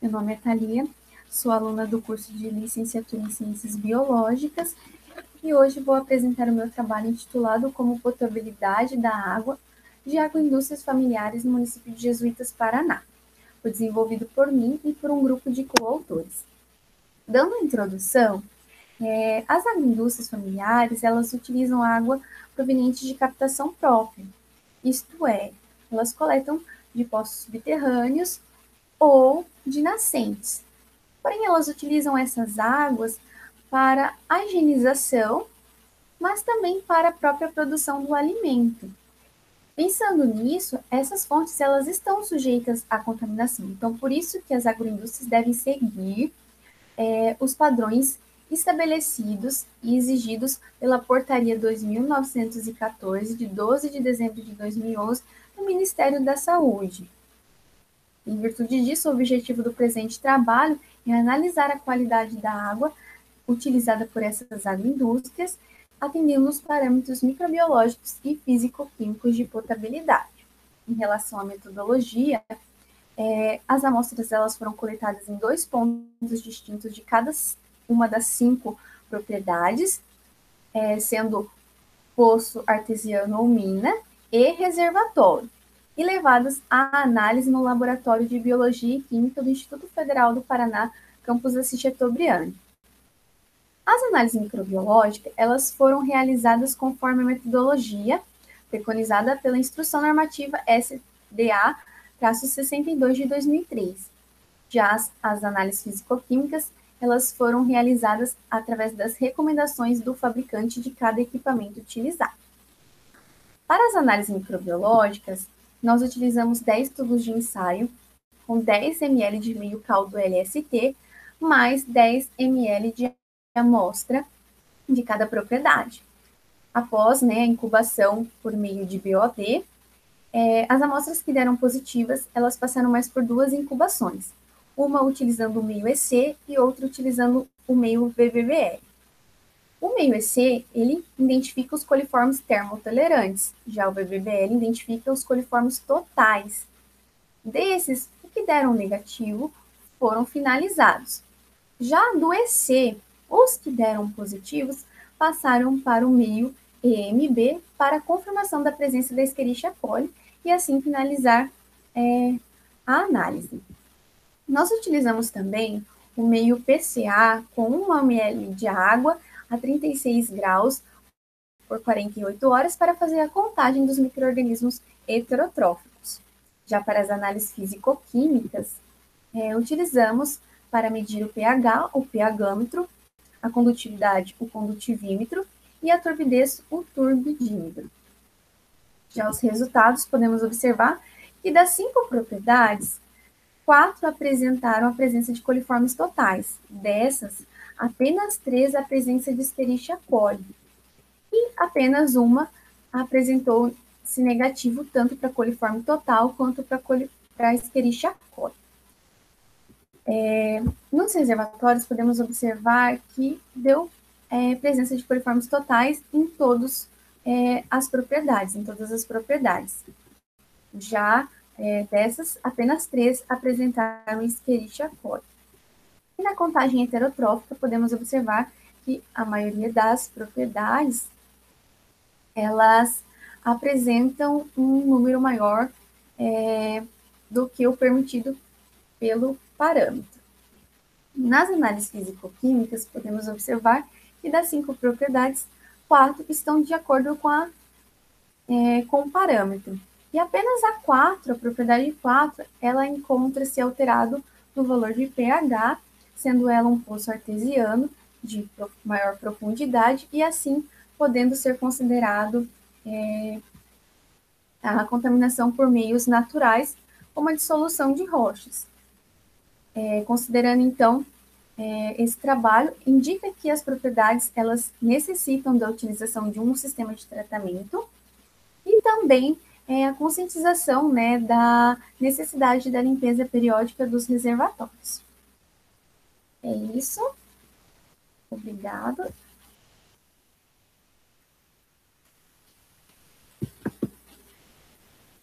Meu nome é Thalia, sou aluna do curso de Licenciatura em Ciências Biológicas e hoje vou apresentar o meu trabalho intitulado Como Potabilidade da Água de Agroindústrias Familiares no município de Jesuítas, Paraná. Foi desenvolvido por mim e por um grupo de coautores. Dando a introdução, é, as agroindústrias familiares, elas utilizam água proveniente de captação própria, isto é, elas coletam de poços subterrâneos ou de nascentes. Porém, elas utilizam essas águas para a higienização, mas também para a própria produção do alimento. Pensando nisso, essas fontes elas estão sujeitas à contaminação. Então, por isso que as agroindústrias devem seguir é, os padrões estabelecidos e exigidos pela Portaria 2914, de 12 de dezembro de 2011, do Ministério da Saúde. Em virtude disso, o objetivo do presente trabalho é analisar a qualidade da água utilizada por essas agroindústrias, atendendo os parâmetros microbiológicos e físico-químicos de potabilidade. Em relação à metodologia, é, as amostras elas foram coletadas em dois pontos distintos de cada uma das cinco propriedades, é, sendo poço artesiano ou mina e reservatório, e levadas à análise no Laboratório de Biologia e Química do Instituto Federal do Paraná, campus Assis Chateaubriand. As análises microbiológicas, elas foram realizadas conforme a metodologia preconizada pela Instrução Normativa SDA-62 de 2003. Já as, as análises físico-químicas, elas foram realizadas através das recomendações do fabricante de cada equipamento utilizado. Para as análises microbiológicas, nós utilizamos 10 tubos de ensaio com 10 ml de meio caldo LST, mais 10 ml de amostra de cada propriedade. Após né, a incubação por meio de BOD, é, as amostras que deram positivas, elas passaram mais por duas incubações, uma utilizando o meio EC e outra utilizando o meio VVBL. O meio EC, ele identifica os coliformes termotolerantes, já o VVBL identifica os coliformes totais. Desses, o que deram negativo foram finalizados. Já do EC, os que deram positivos passaram para o meio EMB para confirmação da presença da Escherichia coli e assim finalizar é, a análise. Nós utilizamos também o meio PCA com 1 ml de água a 36 graus por 48 horas para fazer a contagem dos micro-organismos heterotróficos. Já para as análises físico-químicas, é, utilizamos para medir o pH, o pHmetro, a condutividade, o condutivímetro e a turbidez, o turbidímetro. Já os resultados, podemos observar que das cinco propriedades, quatro apresentaram a presença de coliformes totais. Dessas, apenas três a presença de Escherichia coli e apenas uma apresentou-se negativo tanto para coliforme total quanto para Escherichia coli. É, nos reservatórios, podemos observar que deu é, presença de coliformes totais em todas é, as propriedades, em todas as propriedades. Já é, dessas, apenas três apresentaram Escherichia coli. E na contagem heterotrófica, podemos observar que a maioria das propriedades, elas apresentam um número maior é, do que o permitido pelo parâmetro. Nas análises físico-químicas, podemos observar que das cinco propriedades, quatro estão de acordo com, a, é, com o parâmetro. E apenas a 4, a propriedade 4, ela encontra-se alterado no valor de pH sendo ela um poço artesiano de maior profundidade e assim podendo ser considerado é, a contaminação por meios naturais, como a dissolução de rochas. É, considerando então é, esse trabalho, indica que as propriedades elas necessitam da utilização de um sistema de tratamento e também é, a conscientização né, da necessidade da limpeza periódica dos reservatórios. É isso. Obrigada.